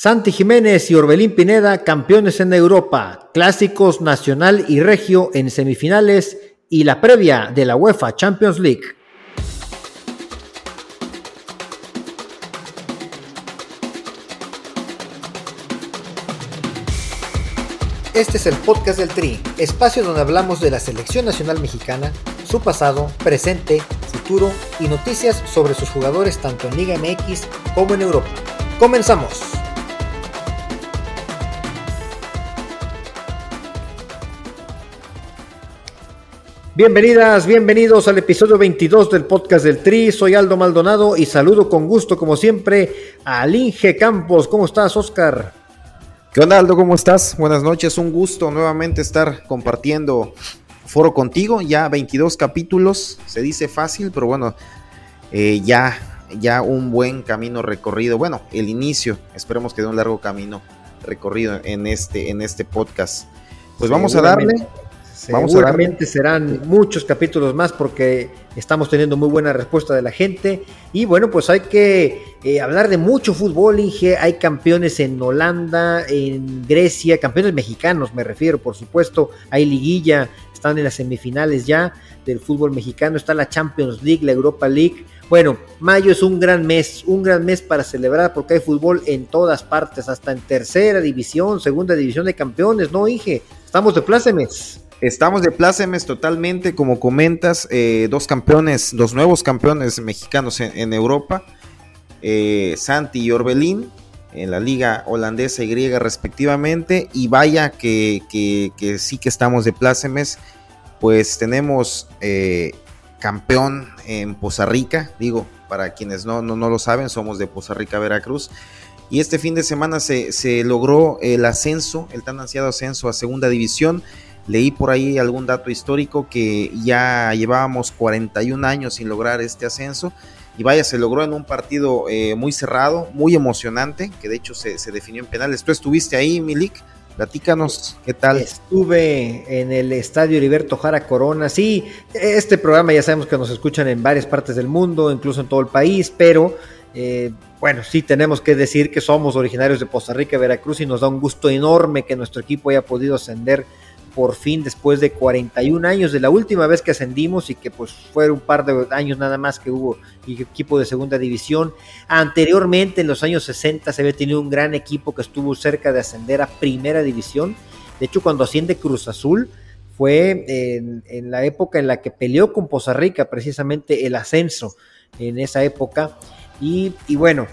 Santi Jiménez y Orbelín Pineda, campeones en Europa, clásicos nacional y regio en semifinales y la previa de la UEFA Champions League. Este es el podcast del Tri, espacio donde hablamos de la selección nacional mexicana, su pasado, presente, futuro y noticias sobre sus jugadores tanto en Liga MX como en Europa. Comenzamos. Bienvenidas, bienvenidos al episodio 22 del podcast del Tri. Soy Aldo Maldonado y saludo con gusto, como siempre, a Linge Campos. ¿Cómo estás, Oscar? ¿Qué onda, Aldo? ¿Cómo estás? Buenas noches. Un gusto nuevamente estar compartiendo foro contigo. Ya 22 capítulos. Se dice fácil, pero bueno, eh, ya, ya un buen camino recorrido. Bueno, el inicio. Esperemos que dé un largo camino recorrido en este, en este podcast. Pues vamos a darle. Seguramente serán muchos capítulos más porque estamos teniendo muy buena respuesta de la gente. Y bueno, pues hay que eh, hablar de mucho fútbol, Inge. Hay campeones en Holanda, en Grecia, campeones mexicanos, me refiero, por supuesto. Hay liguilla, están en las semifinales ya del fútbol mexicano. Está la Champions League, la Europa League. Bueno, mayo es un gran mes, un gran mes para celebrar porque hay fútbol en todas partes, hasta en tercera división, segunda división de campeones, ¿no, Inge? Estamos de plácemes. Estamos de plácemes totalmente, como comentas, eh, dos campeones, dos nuevos campeones mexicanos en, Europa, eh, Santi y Orbelín, en la liga holandesa y griega respectivamente, y vaya que, sí que estamos de plácemes, pues tenemos eh, campeón en Poza Rica, digo, para quienes no, no, no, lo saben, somos de Poza Rica, Veracruz, y este fin de semana se, se logró el ascenso, el tan ansiado ascenso a segunda división, Leí por ahí algún dato histórico que ya llevábamos 41 años sin lograr este ascenso. Y vaya, se logró en un partido eh, muy cerrado, muy emocionante, que de hecho se, definió en penales. Tú estuviste ahí, Milik. Platícanos, ¿qué tal? Estuve en el estadio Heriberto Jara Corona. Sí, este programa ya sabemos que nos escuchan en varias partes del mundo, incluso en todo el país, pero eh, bueno, sí tenemos que decir que somos originarios de Costa Rica, Veracruz, y nos da un gusto enorme que nuestro equipo haya podido ascender por fin después de 41 años de la última vez que ascendimos y que pues fue un par de años nada más que hubo equipo de segunda división. Anteriormente en los años 60 se había tenido un gran equipo que estuvo cerca de ascender a primera división. De hecho cuando asciende Cruz Azul fue en, la época en la que peleó con Poza Rica precisamente el ascenso en esa época. Y, y bueno,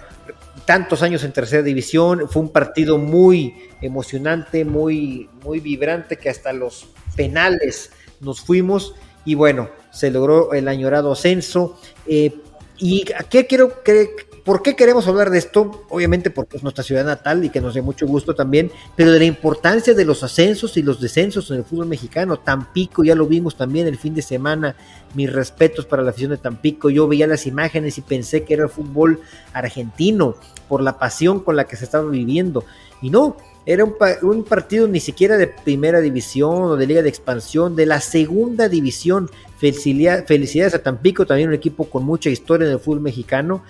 tantos años en tercera división, fue un partido muy emocionante, muy, muy vibrante, que hasta los penales nos fuimos y bueno, se logró el añorado ascenso. Eh, ¿Y qué quiero por qué queremos hablar de esto? Obviamente porque es nuestra ciudad natal y que nos dé mucho gusto también, pero de la importancia de los ascensos y los descensos en el fútbol mexicano. Tampico, ya lo vimos también el fin de semana. Mis respetos para la afición de Tampico. Yo veía las imágenes y pensé que era el fútbol argentino por la pasión con la que se estaba viviendo. Y no, era un, partido ni siquiera de primera división o de liga de expansión, de la segunda división. felicidades a Tampico, también un equipo con mucha historia en el fútbol mexicano,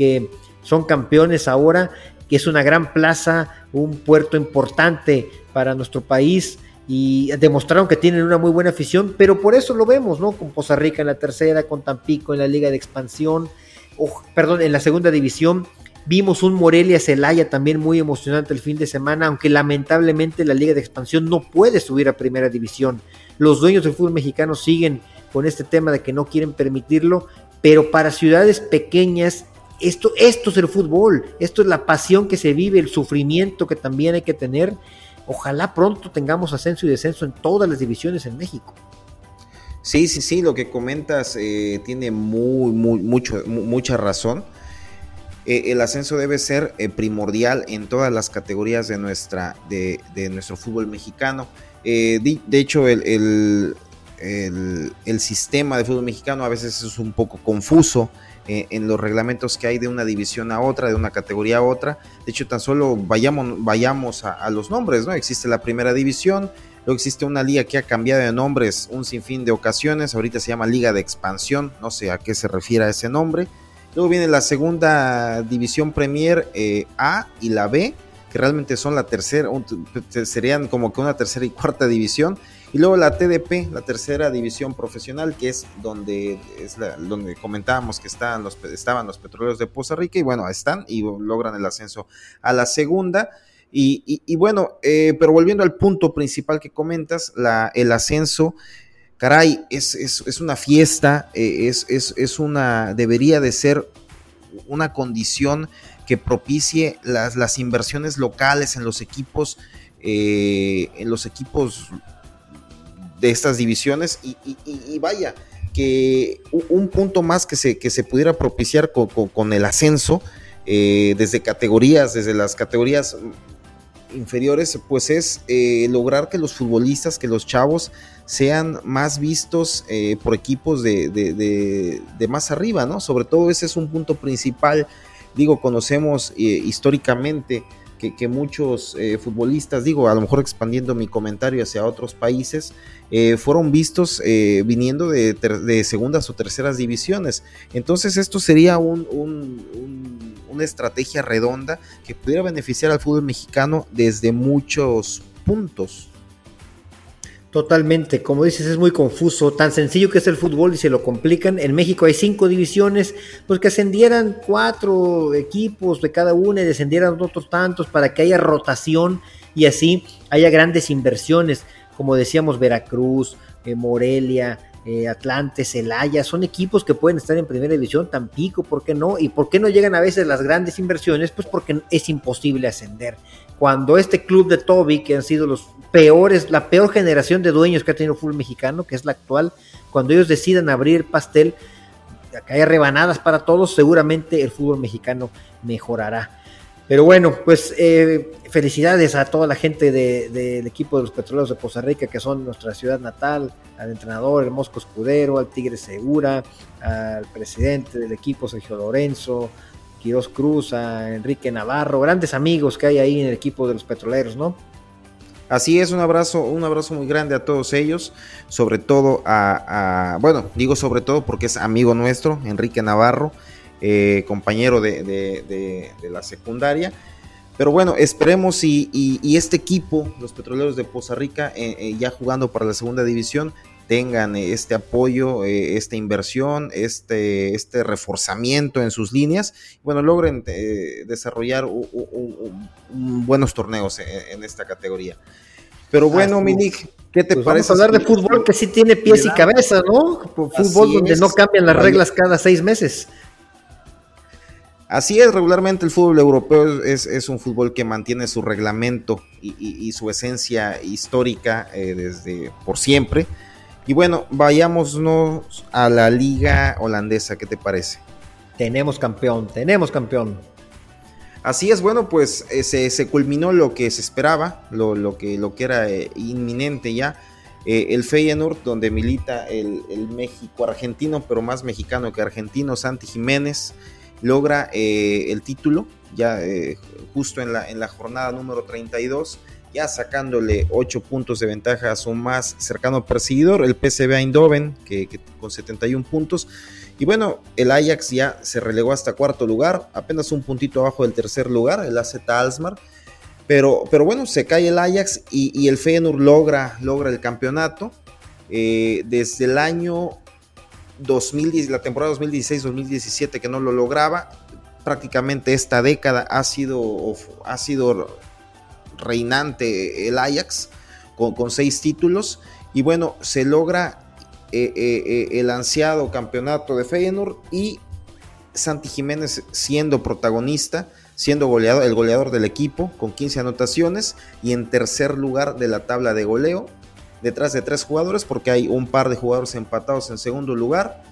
que son campeones ahora, que es una gran plaza, un puerto importante para nuestro país y demostraron que tienen una muy buena afición, pero por eso lo vemos, ¿no? Con Poza Rica en la tercera, con Tampico en la liga de expansión, perdón, en la segunda división Vimos un Morelia Celaya también muy emocionante el fin de semana, aunque lamentablemente la Liga de Expansión no puede subir a Primera División. Los dueños del fútbol mexicano siguen con este tema de que no quieren permitirlo, pero para ciudades pequeñas esto, esto es el fútbol, esto es la pasión que se vive, el sufrimiento que también hay que tener. Ojalá pronto tengamos ascenso y descenso en todas las divisiones en México. Sí, sí, sí, lo que comentas eh, tiene muy, muy, mucho, mucha razón. eh, el ascenso debe ser eh, primordial en todas las categorías de, nuestra, de, nuestro fútbol mexicano. De, hecho, el, el, sistema de fútbol mexicano a veces es un poco confuso en los reglamentos que hay de una división a otra, de una categoría a otra. De hecho, tan solo vayamos, vayamos a, los nombres, ¿no? Existe la primera división, Luego existe una liga que ha cambiado de nombres un sinfín de ocasiones. Ahorita se llama Liga de Expansión. No sé a qué se refiere ese nombre. Luego viene la segunda división Premier eh, A y la B, que realmente son la tercera, serían como que una tercera y cuarta división. Y luego la TDP, la tercera división profesional, que es donde, es donde comentábamos que estaban los, estaban los petroleros de Poza Rica. Y bueno, están y logran el ascenso a la segunda. Y, bueno, eh, pero volviendo al punto principal que comentas, la, el ascenso caray, es, es, una fiesta, eh, es, es, una, debería de ser una condición que propicie las, las inversiones locales en los equipos, eh, en los equipos de estas divisiones y, vaya, que un punto más que se, que se pudiera propiciar con, el ascenso, eh, desde categorías, desde las categorías inferiores, pues es lograr que los futbolistas, que los chavos sean más vistos eh, por equipos de, más arriba, ¿no? Sobre todo ese es un punto principal. Digo, conocemos eh, históricamente que, muchos eh, futbolistas, digo, a lo mejor expandiendo mi comentario hacia otros países, fueron vistos viniendo de, segundas o terceras divisiones. Entonces esto sería una estrategia redonda que pudiera beneficiar al fútbol mexicano desde muchos puntos. Totalmente, como dices, es muy confuso, tan sencillo que es el fútbol y se lo complican. En México hay cinco divisiones, pues que ascendieran cuatro equipos de cada una y descendieran otros tantos para que haya rotación y así haya grandes inversiones, como decíamos, Veracruz, eh, Morelia, eh, Atlante, Celaya, son equipos que pueden estar en primera división, Tampico, ¿por qué no? ¿Y por qué no llegan a veces las grandes inversiones? Pues porque es imposible ascender. Cuando este club de Toby, que han sido los peores, la peor generación de dueños que ha tenido el fútbol mexicano, que es la actual, cuando ellos decidan abrir pastel, que haya rebanadas para todos, seguramente el fútbol mexicano mejorará. Pero bueno, pues eh, felicidades a toda la gente del equipo de los Petroleros de Poza Rica, que son nuestra ciudad natal, al entrenador, el Mosco Escudero, al Tigre Segura, al presidente del equipo, Sergio Lorenzo, Quiroz Cruz, a Enrique Navarro, grandes amigos que hay ahí en el equipo de los Petroleros, ¿no? Así es, un abrazo, un abrazo muy grande a todos ellos, sobre todo a, bueno, digo sobre todo porque es amigo nuestro, Enrique Navarro, eh, compañero de, la secundaria. Pero bueno, esperemos y, este equipo, los Petroleros de Poza Rica, eh, eh, ya jugando para la segunda división, tengan este apoyo, esta inversión, este, este reforzamiento en sus líneas, bueno, logren desarrollar buenos torneos en, esta categoría. Pero bueno, Minik, ¿qué te pues parece? Vamos a hablar de fútbol que sí tiene pies y cabeza, ¿no? Fútbol donde no cambian las reglas cada seis meses. Así es, regularmente el fútbol europeo es, un fútbol que mantiene su reglamento y, su esencia histórica eh, desde por siempre. Y bueno, vayámonos a la liga holandesa, ¿qué te parece? Tenemos campeón, tenemos campeón. Así es, bueno, pues eh, se, culminó lo que se esperaba, lo, que, lo que era eh, inminente ya. Eh, el Feyenoord, donde milita el, México argentino, pero más mexicano que argentino, Santi Jiménez, logra el título ya justo en la, en la jornada número 32, ya sacándole 8 puntos de ventaja a su más cercano perseguidor, el PSV Eindhoven, que con 71 puntos. Y bueno, el Ajax ya se relegó hasta cuarto lugar, apenas un puntito abajo del tercer lugar, el AZ Alsmar. Pero, pero bueno, se cae el Ajax y, el Feyenoord logra, logra el campeonato. Eh, desde el año 2010, la temporada 2016-2017 que no lo lograba, prácticamente esta década ha sido, ha sido reinante el Ajax con, seis títulos. Y bueno, se logra eh, eh, eh, el ansiado campeonato de Feyenoord y Santi Jiménez siendo protagonista, siendo goleador, el goleador del equipo con 15 anotaciones y en tercer lugar de la tabla de goleo, detrás de tres jugadores porque hay un par de jugadores empatados en segundo lugar.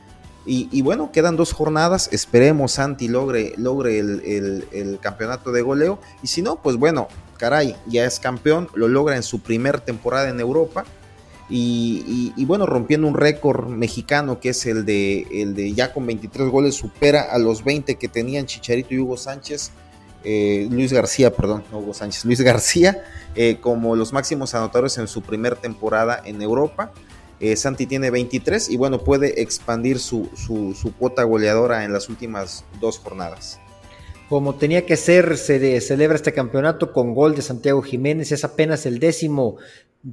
Y, bueno, quedan dos jornadas. Esperemos Santi logre, logre el, campeonato de goleo. Y si no, pues bueno, caray, ya es campeón. Lo logra en su primer temporada en Europa. Y, bueno, rompiendo un récord mexicano que es el de, el de ya con 23 goles, supera a los 20 que tenían Chicharito y Hugo Sánchez. Eh, Luis García, perdón, no Hugo Sánchez, Luis García, eh, como los máximos anotadores en su primer temporada en Europa. Eh, Santi tiene 23 y bueno, puede expandir su, su, cuota goleadora en las últimas dos jornadas. Como tenía que ser, se celebra este campeonato con gol de Santiago Jiménez, es apenas el décimo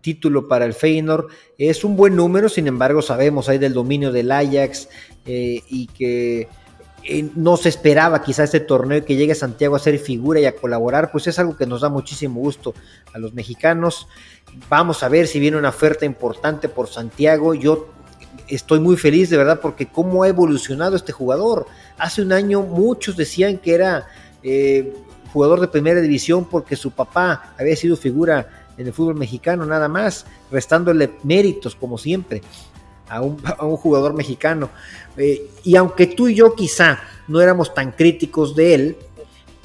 título para el Feyenoord, es un buen número, sin embargo sabemos ahí del dominio del Ajax eh, y que eh, no se esperaba quizá este torneo que llegue Santiago a ser figura y a colaborar, pues es algo que nos da muchísimo gusto a los mexicanos. Vamos a ver si viene una oferta importante por Santiago. Yo estoy muy feliz de verdad porque cómo ha evolucionado este jugador. Hace un año muchos decían que era eh, jugador de primera división porque su papá había sido figura en el fútbol mexicano nada más, restándole méritos como siempre a un, jugador mexicano. Eh, y aunque tú y yo quizá no éramos tan críticos de él,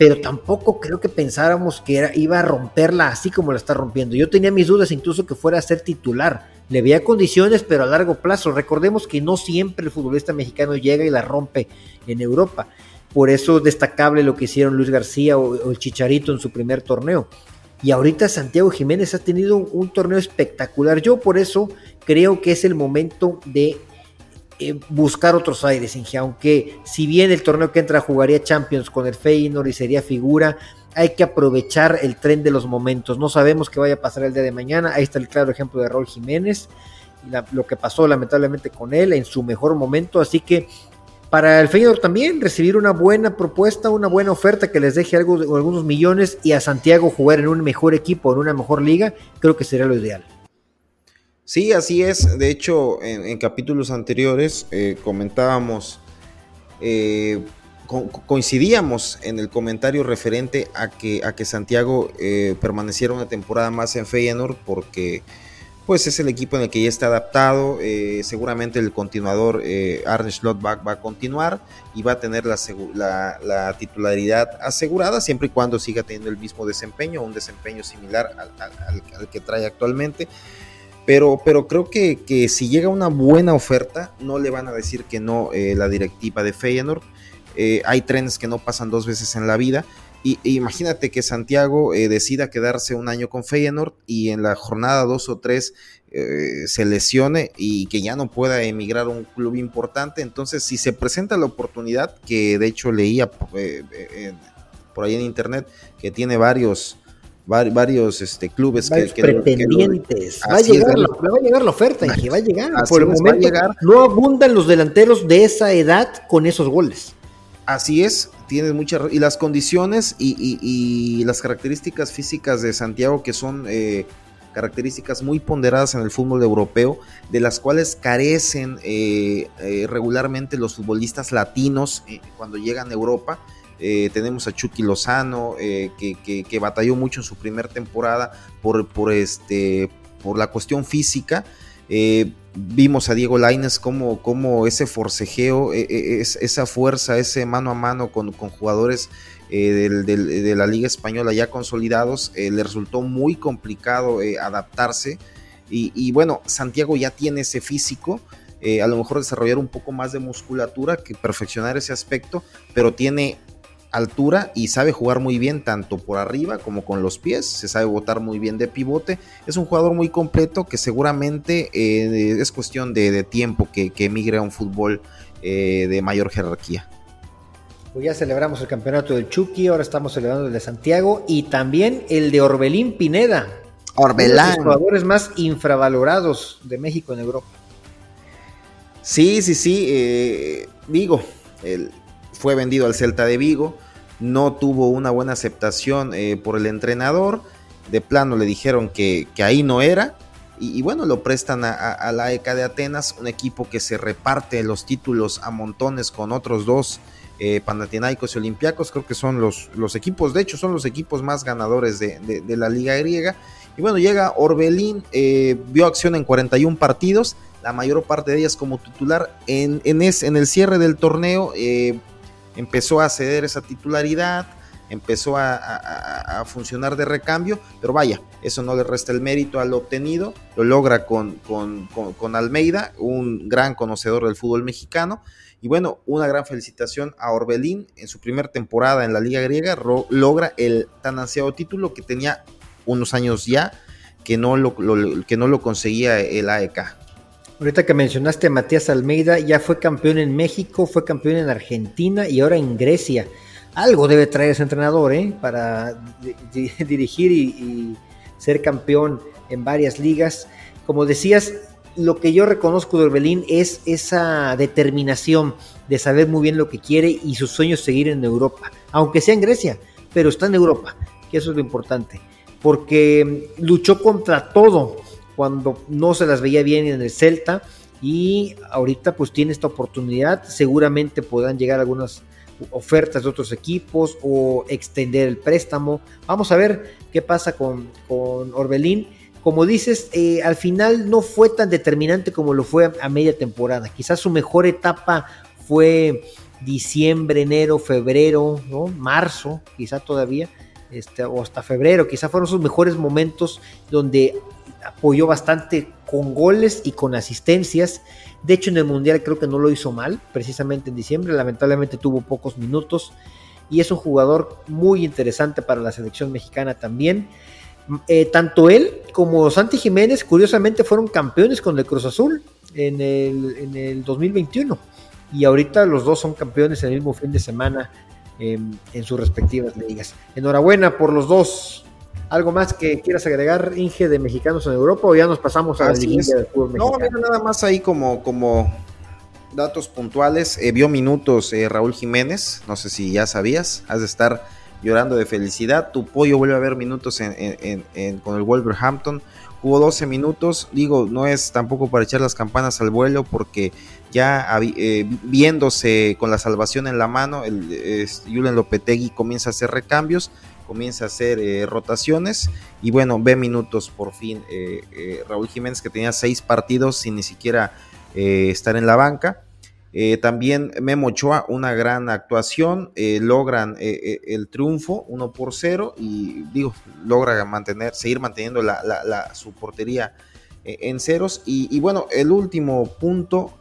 pero tampoco creo que pensáramos que iba a romperla así como la está rompiendo. Yo tenía mis dudas incluso que fuera a ser titular. Le veía condiciones, pero a largo plazo. Recordemos que no siempre el futbolista mexicano llega y la rompe en Europa. Por eso es destacable lo que hicieron Luis García o, el Chicharito en su primer torneo. Y ahorita Santiago Jiménez ha tenido un torneo espectacular. Yo por eso creo que es el momento de eh, buscar otros aires, Inge, aunque si bien el torneo que entra jugaría Champions con el Feyenoord y sería figura, hay que aprovechar el tren de los momentos. No sabemos qué vaya a pasar el día de mañana. Ahí está el claro ejemplo de Raúl Jiménez lo que pasó lamentablemente con él en su mejor momento. Así que para el Feyenoord también recibir una buena propuesta, una buena oferta que les deje algo, algunos millones y a Santiago jugar en un mejor equipo, en una mejor liga, creo que sería lo ideal. Sí, así es. De hecho, en, capítulos anteriores eh, comentábamos, eh, coincidíamos en el comentario referente a que, a que Santiago eh, permaneciera una temporada más en Feyenoord porque pues es el equipo en el que ya está adaptado. seguramente el continuador Arne Slot va, a continuar y va a tener la, titularidad asegurada siempre y cuando siga teniendo el mismo desempeño, un desempeño similar al que trae actualmente. Pero, pero creo que, que, si llega una buena oferta, no le van a decir que no eh, la directiva de Feyenoord. Eh, hay trenes que no pasan dos veces en la vida. Y, e imagínate que Santiago eh, decida quedarse un año con Feyenoord y en la jornada dos o tres se lesione y que ya no pueda emigrar a un club importante. Entonces, si se presenta la oportunidad, que de hecho leía por ahí en internet, que tiene varios varios este, clubes que, pretendientes. va, a llegar, la, va a llegar la oferta, y que va a llegar. Por el momento no abundan los delanteros de esa edad con esos goles. Así es, tienes muchas y las condiciones y, las características físicas de Santiago que son eh, características muy ponderadas en el fútbol europeo, de las cuales carecen eh, eh, regularmente los futbolistas latinos cuando llegan a Europa eh, tenemos a Chucky Lozano, eh, que, batalló mucho en su primera temporada por, por, este, por la cuestión física. Eh, vimos a Diego Laines como, como ese forcejeo, esa fuerza, ese mano a mano con, jugadores de la Liga Española ya consolidados, le resultó muy complicado adaptarse. Y, y, bueno, Santiago ya tiene ese físico. a lo mejor desarrollar un poco más de musculatura que perfeccionar ese aspecto, pero tiene altura y sabe jugar muy bien tanto por arriba como con los pies, se sabe botar muy bien de pivote, es un jugador muy completo que seguramente eh, es cuestión de, tiempo que, que, emigre a un fútbol eh, de mayor jerarquía. Pues ya celebramos el campeonato del Chucky, ahora estamos celebrando el de Santiago y también el de Orbelín Pineda. Orbelán. Uno de los jugadores más infravalorados de México en Europa. Sí, sí, sí. Eh, digo, el, fue vendido al Celta de Vigo, no tuvo una buena aceptación eh, por el entrenador, de plano le dijeron que, ahí no era, y, bueno, lo prestan a, la ECA de Atenas, un equipo que se reparte los títulos a montones con otros dos, eh, y Olympiacos, creo que son los, los, equipos, de hecho son los equipos más ganadores de, la liga griega, y bueno, llega Orbelín, eh, vio acción en 41 partidos, la mayor parte de ellas como titular. En, en, en el cierre del torneo eh, empezó a ceder esa titularidad, empezó a, funcionar de recambio, pero vaya, eso no le resta el mérito al obtenido, lo logra con, con, Almeida, un gran conocedor del fútbol mexicano. Y bueno, una gran felicitación a Orbelín en su primera temporada en la Liga Griega, logra el tan ansiado título que tenía unos años ya que no lo, que no lo conseguía el AEK. Ahorita que mencionaste a Matías Almeida, ya fue campeón en México, fue campeón en Argentina y ahora en Grecia algo debe traer ese entrenador ¿eh? para dirigir y, ser campeón en varias ligas. Como decías, lo que yo reconozco de Orbelín es esa determinación de saber muy bien lo que quiere y sus sueños seguir en Europa, aunque sea en Grecia, pero está en Europa, que eso es lo importante, porque luchó contra todo cuando no se las veía bien en el Celta y ahorita pues tiene esta oportunidad, seguramente podrán llegar algunas ofertas de otros equipos o extender el préstamo. Vamos a ver qué pasa con, Orbelín. Como dices, eh, al final no fue tan determinante como lo fue a, media temporada. Quizás su mejor etapa fue diciembre, enero, febrero, ¿no? marzo, quizá todavía, este, o hasta febrero, quizá fueron sus mejores momentos donde apoyó bastante con goles y con asistencias de hecho, en el Mundial creo que no lo hizo mal, precisamente en diciembre. Lamentablemente tuvo pocos minutos y es un jugador muy interesante para la selección mexicana también. Eh, tanto él como Santi Jiménez, curiosamente, fueron campeones con el Cruz Azul en el, en el 2021. Y ahorita los dos son campeones el mismo fin de semana en sus respectivas ligas. Enhorabuena por los dos ¿Algo más que quieras agregar, Inge, de mexicanos en Europa o ya nos pasamos a la liguilla del fútbol mexicano? No, mira, nada más ahí como, como datos puntuales. Eh, vio minutos eh, Raúl Jiménez, no sé si ya sabías, has de estar llorando de felicidad. Tu pollo vuelve a ver minutos en, con el Wolverhampton. Hubo 12 minutos, digo, no es tampoco para echar las campanas al vuelo porque ya eh, viéndose con la salvación en la mano, el, Julian Lopetegui comienza a hacer recambios comienza a hacer eh, rotaciones y bueno, ve minutos por fin eh, eh, Raúl Jiménez que tenía seis partidos sin ni siquiera estar en la banca. también Memo Ochoa, una gran actuación, logran el triunfo 1 por 0 y digo, logra mantener, seguir manteniendo la, su portería en ceros. Y, y, bueno, el último punto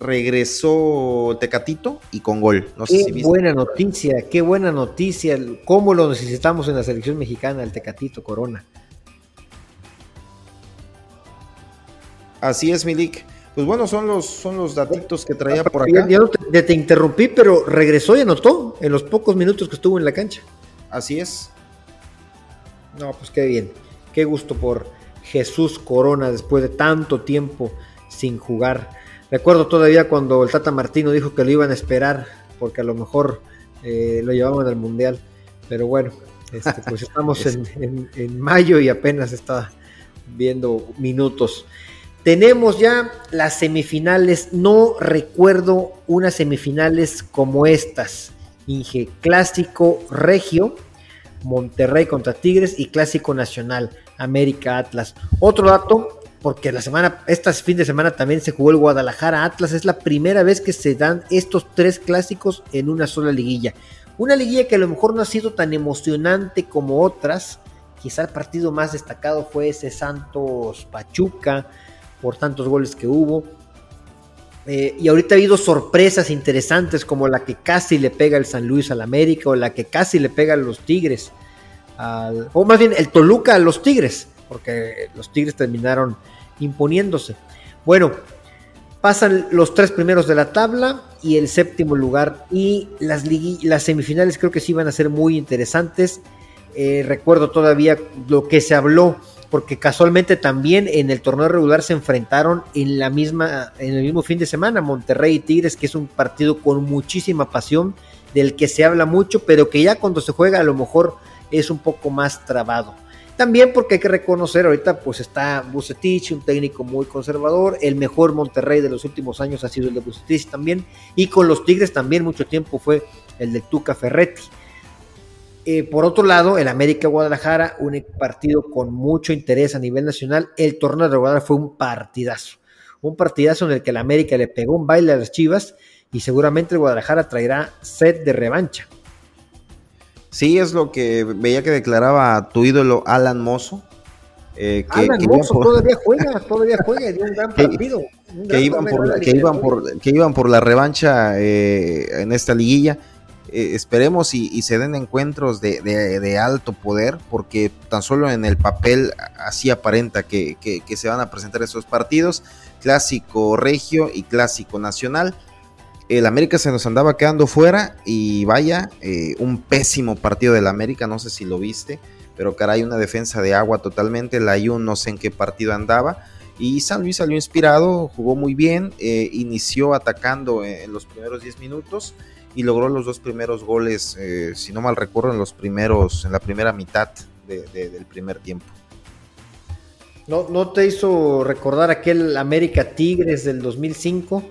regresó Tecatito y con gol. No qué buena noticia, qué buena noticia. ¿Cómo lo necesitamos en la selección mexicana, el Tecatito Corona? Así es, Milik. Pues bueno, son los, son los datitos que traía por acá. Yo te, te interrumpí, pero regresó y anotó en los pocos minutos que estuvo en la cancha. Así es. No, pues qué bien. Qué gusto por Jesús Corona después de tanto tiempo sin jugar. Recuerdo todavía cuando el Tata Martino dijo que lo iban a esperar porque a lo mejor eh, lo llevaban al Mundial. Pero bueno, este, pues estamos en, mayo y apenas está viendo minutos. Tenemos ya las semifinales. No recuerdo unas semifinales como estas. Inge, clásico regio, Monterrey contra Tigres y clásico nacional, América Atlas. Otro dato, porque la semana, este fin de semana también se jugó el Guadalajara Atlas, es la primera vez que se dan estos tres clásicos en una sola liguilla. Una liguilla que a lo mejor no ha sido tan emocionante como otras, quizá el partido más destacado fue ese Santos Pachuca, por tantos goles que hubo. Eh, y ahorita ha habido sorpresas interesantes como la que casi le pega el San Luis al América o la que casi le pega a los Tigres, o más bien el Toluca a los Tigres porque los Tigres terminaron imponiéndose. Bueno, pasan los tres primeros de la tabla y el séptimo lugar y las, las semifinales creo que sí van a ser muy interesantes. Eh, recuerdo todavía lo que se habló porque casualmente también en el torneo regular se enfrentaron en la misma en el mismo fin de semana Monterrey y Tigres que es un partido con muchísima pasión del que se habla mucho pero que ya cuando se juega a lo mejor es un poco más trabado también porque hay que reconocer, ahorita pues está Bucetich, un técnico muy conservador, el mejor Monterrey de los últimos años ha sido el de Bucetich también, y con los Tigres también mucho tiempo fue el de Tuca Ferretti. Eh, por otro lado, el América Guadalajara, un partido con mucho interés a nivel nacional, el torneo de Guadalajara fue un partidazo. un partidazo en el que el América le pegó un baile a las Chivas y seguramente el Guadalajara traerá set de revancha. Sí, es lo que veía que declaraba tu ídolo Alan Mozo. Eh, que, Alan Mozo todavía juega, todavía juega, dio un gran partido. que, iban por, que, iban por, que iban por la revancha eh, en esta liguilla. Eh, esperemos y, se den encuentros de, alto poder, porque tan solo en el papel así aparenta que, que, se van a presentar esos partidos, clásico regio y clásico nacional. El América se nos andaba quedando fuera y vaya, eh, un pésimo partido del América, no sé si lo viste, pero caray, una defensa de agua totalmente, la Ayun no sé en qué partido andaba. Y San Luis salió inspirado, jugó muy bien, eh, inició atacando en los primeros 10 minutos y logró los dos primeros goles, eh, si no mal recuerdo, en los primeros, en la primera mitad del primer tiempo. ¿No, ¿No te hizo recordar aquel América Tigres del 2005?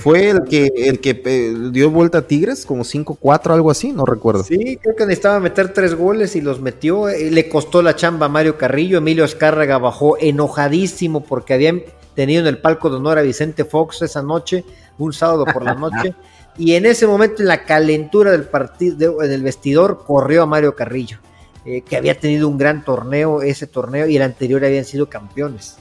Fue el que, el que eh, dio vuelta a Tigres, como 5-4, algo así, no recuerdo. Sí, creo que necesitaba meter tres goles y los metió. Eh, le costó la chamba a Mario Carrillo. Emilio Escárraga bajó enojadísimo porque habían tenido en el palco de honor a Vicente Fox esa noche, un sábado por la noche. y en ese momento, en la calentura del partido, en el vestidor, corrió a Mario Carrillo, eh, que había tenido un gran torneo, ese torneo, y el anterior habían sido campeones.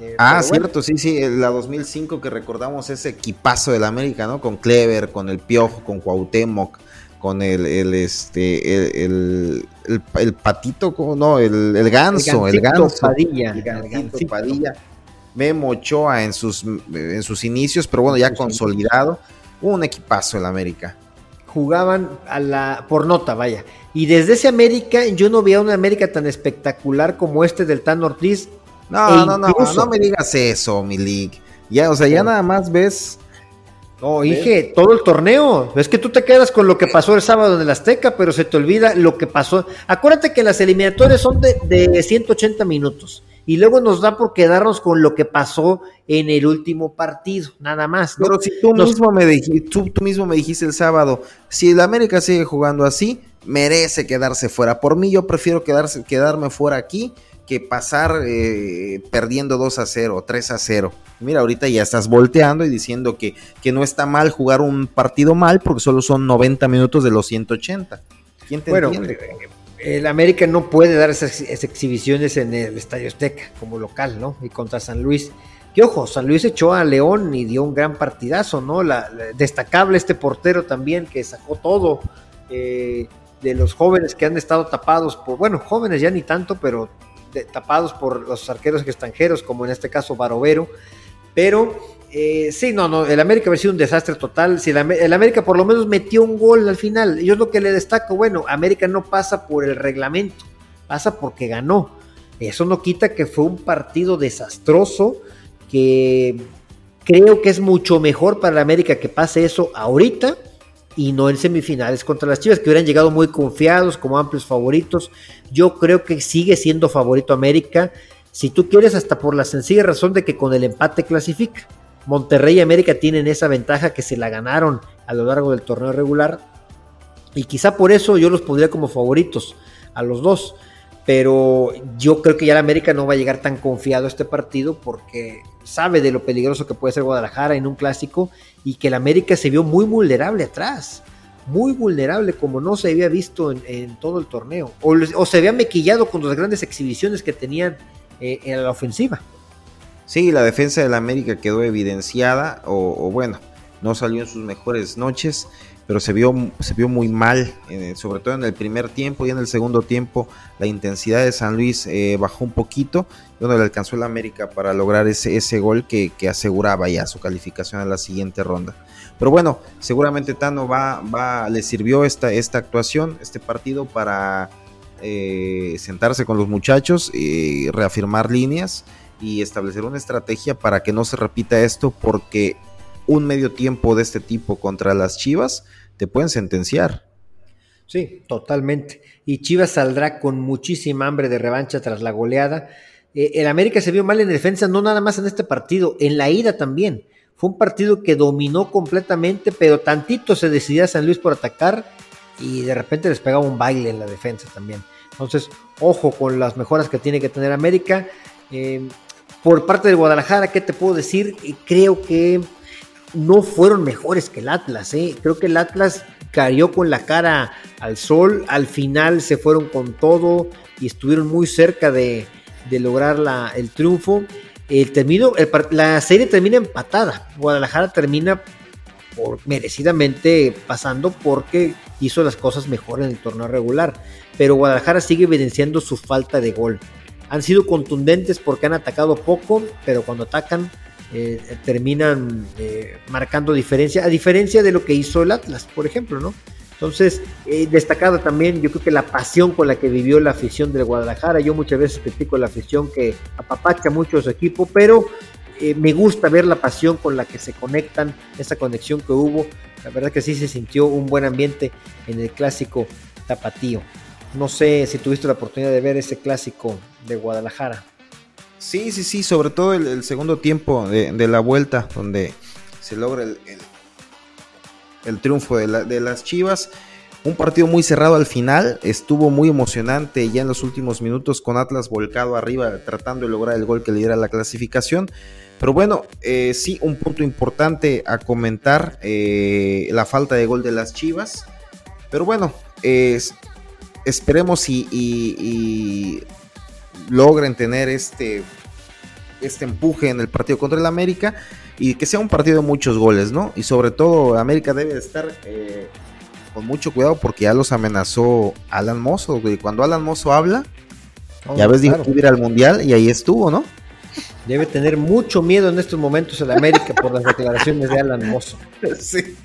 Eh, ah, cierto, sí, sí, la 2005 que recordamos ese equipazo del América, ¿no? Con Clever, con el Piojo, con Cuauhtémoc, con el, el este, el, el, patito, no, el, ganso, el, ganso. Padilla, el Padilla. Memo Ochoa en sus, en sus inicios, pero bueno, ya consolidado. Un equipazo el América. Jugaban a la, por nota, vaya. Y desde ese América, yo no veía una América tan espectacular como este del Tan Ortiz no, e no, no, no me digas eso, Milik. Ya, o sea, ya nada más ves. No, dije, todo el torneo. Es que tú te quedas con lo que pasó el sábado en el Azteca, pero se te olvida lo que pasó. Acuérdate que las eliminatorias son de, de 180 minutos. Y luego nos da por quedarnos con lo que pasó en el último partido, nada más. Pero si tú, mismo me dijiste, tú, tú mismo me dijiste el sábado, si el América sigue jugando así, merece quedarse fuera. Por mí yo prefiero quedarse, quedarme fuera aquí que pasar eh, perdiendo 2 a 0, 3 a 0. Mira, ahorita ya estás volteando y diciendo que, que, no está mal jugar un partido mal porque solo son 90 minutos de los 180. ¿Quién te bueno, entiende? Eh, el América no puede dar esas, exhibiciones en el Estadio Azteca como local, ¿no? Y contra San Luis. Que ojo, San Luis echó a León y dio un gran partidazo, ¿no? La, destacable este portero también que sacó todo. Eh, de los jóvenes que han estado tapados por, bueno, jóvenes ya ni tanto, pero tapados por los arqueros extranjeros, como en este caso Barovero. Pero eh, sí, no, no, el América ha sido un desastre total. Si el, América por lo menos metió un gol al final, yo es lo que le destaco. Bueno, América no pasa por el reglamento, pasa porque ganó. Eso no quita que fue un partido desastroso, que creo que es mucho mejor para el América que pase eso ahorita y no en semifinales contra las Chivas, que hubieran llegado muy confiados como amplios favoritos. Yo creo que sigue siendo favorito América, si tú quieres, hasta por la sencilla razón de que con el empate clasifica. Monterrey y América tienen esa ventaja que se la ganaron a lo largo del torneo regular y quizá por eso yo los pondría como favoritos a los dos. Pero yo creo que ya la América no va a llegar tan confiado a este partido porque sabe de lo peligroso que puede ser Guadalajara en un clásico y que el América se vio muy vulnerable atrás, muy vulnerable como no se había visto en, todo el torneo, o, se había mequillado con las grandes exhibiciones que tenían eh, en la ofensiva. Sí, la defensa del América quedó evidenciada, o, bueno, no salió en sus mejores noches, pero se vio, se vio muy mal, sobre todo en el primer tiempo y en el segundo tiempo la intensidad de San Luis eh, bajó un poquito donde le alcanzó el América para lograr ese, ese gol que, aseguraba ya su calificación a la siguiente ronda. Pero bueno, seguramente Tano va, va, le sirvió esta, esta actuación, este partido para eh, sentarse con los muchachos, y reafirmar líneas y establecer una estrategia para que no se repita esto porque un medio tiempo de este tipo contra las Chivas te pueden sentenciar. Sí, totalmente. Y Chivas saldrá con muchísima hambre de revancha tras la goleada eh, el América se vio mal en defensa, no nada más en este partido, en la ida también. Fue un partido que dominó completamente, pero tantito se decidía San Luis por atacar y de repente les pegaba un baile en la defensa también. Entonces, ojo con las mejoras que tiene que tener América. Eh, por parte de Guadalajara, ¿qué te puedo decir? Creo que no fueron mejores que el Atlas, ¿eh? Creo que el Atlas cayó con la cara al sol, al final se fueron con todo y estuvieron muy cerca de, lograr el triunfo. El termino, la serie termina empatada. Guadalajara termina merecidamente pasando porque hizo las cosas mejor en el torneo regular. Pero Guadalajara sigue evidenciando su falta de gol. Han sido contundentes porque han atacado poco, pero cuando atacan eh, terminan eh, marcando diferencia, a diferencia de lo que hizo el Atlas, por ejemplo, ¿no? Entonces, eh, destacada también, yo creo que la pasión con la que vivió la afición del Guadalajara. Yo muchas veces critico la afición que apapacha mucho a su equipo, pero me gusta ver la pasión con la que se conectan, esa conexión que hubo. La verdad que sí se sintió un buen ambiente en el clásico tapatío. No sé si tuviste la oportunidad de ver ese clásico de Guadalajara. Sí, sí, sí, sobre todo el, segundo tiempo de, la vuelta, donde se logra el, el, triunfo de, de, las Chivas. Un partido muy cerrado al final, estuvo muy emocionante ya en los últimos minutos con Atlas volcado arriba tratando de lograr el gol que le diera la clasificación. Pero bueno, eh, sí, un punto importante a comentar, eh, la falta de gol de las Chivas. Pero bueno, esperemos y logren tener este, este empuje en el partido contra el América y que sea un partido de muchos goles, ¿no? Y sobre todo América debe estar eh, con mucho cuidado porque ya los amenazó Alan Mozo, Cuando Alan Mozo habla, oh, ya ves, dijo que ir al Mundial y ahí estuvo, ¿no? Debe tener mucho miedo en estos momentos el América por las declaraciones de Alan Mozo. Sí.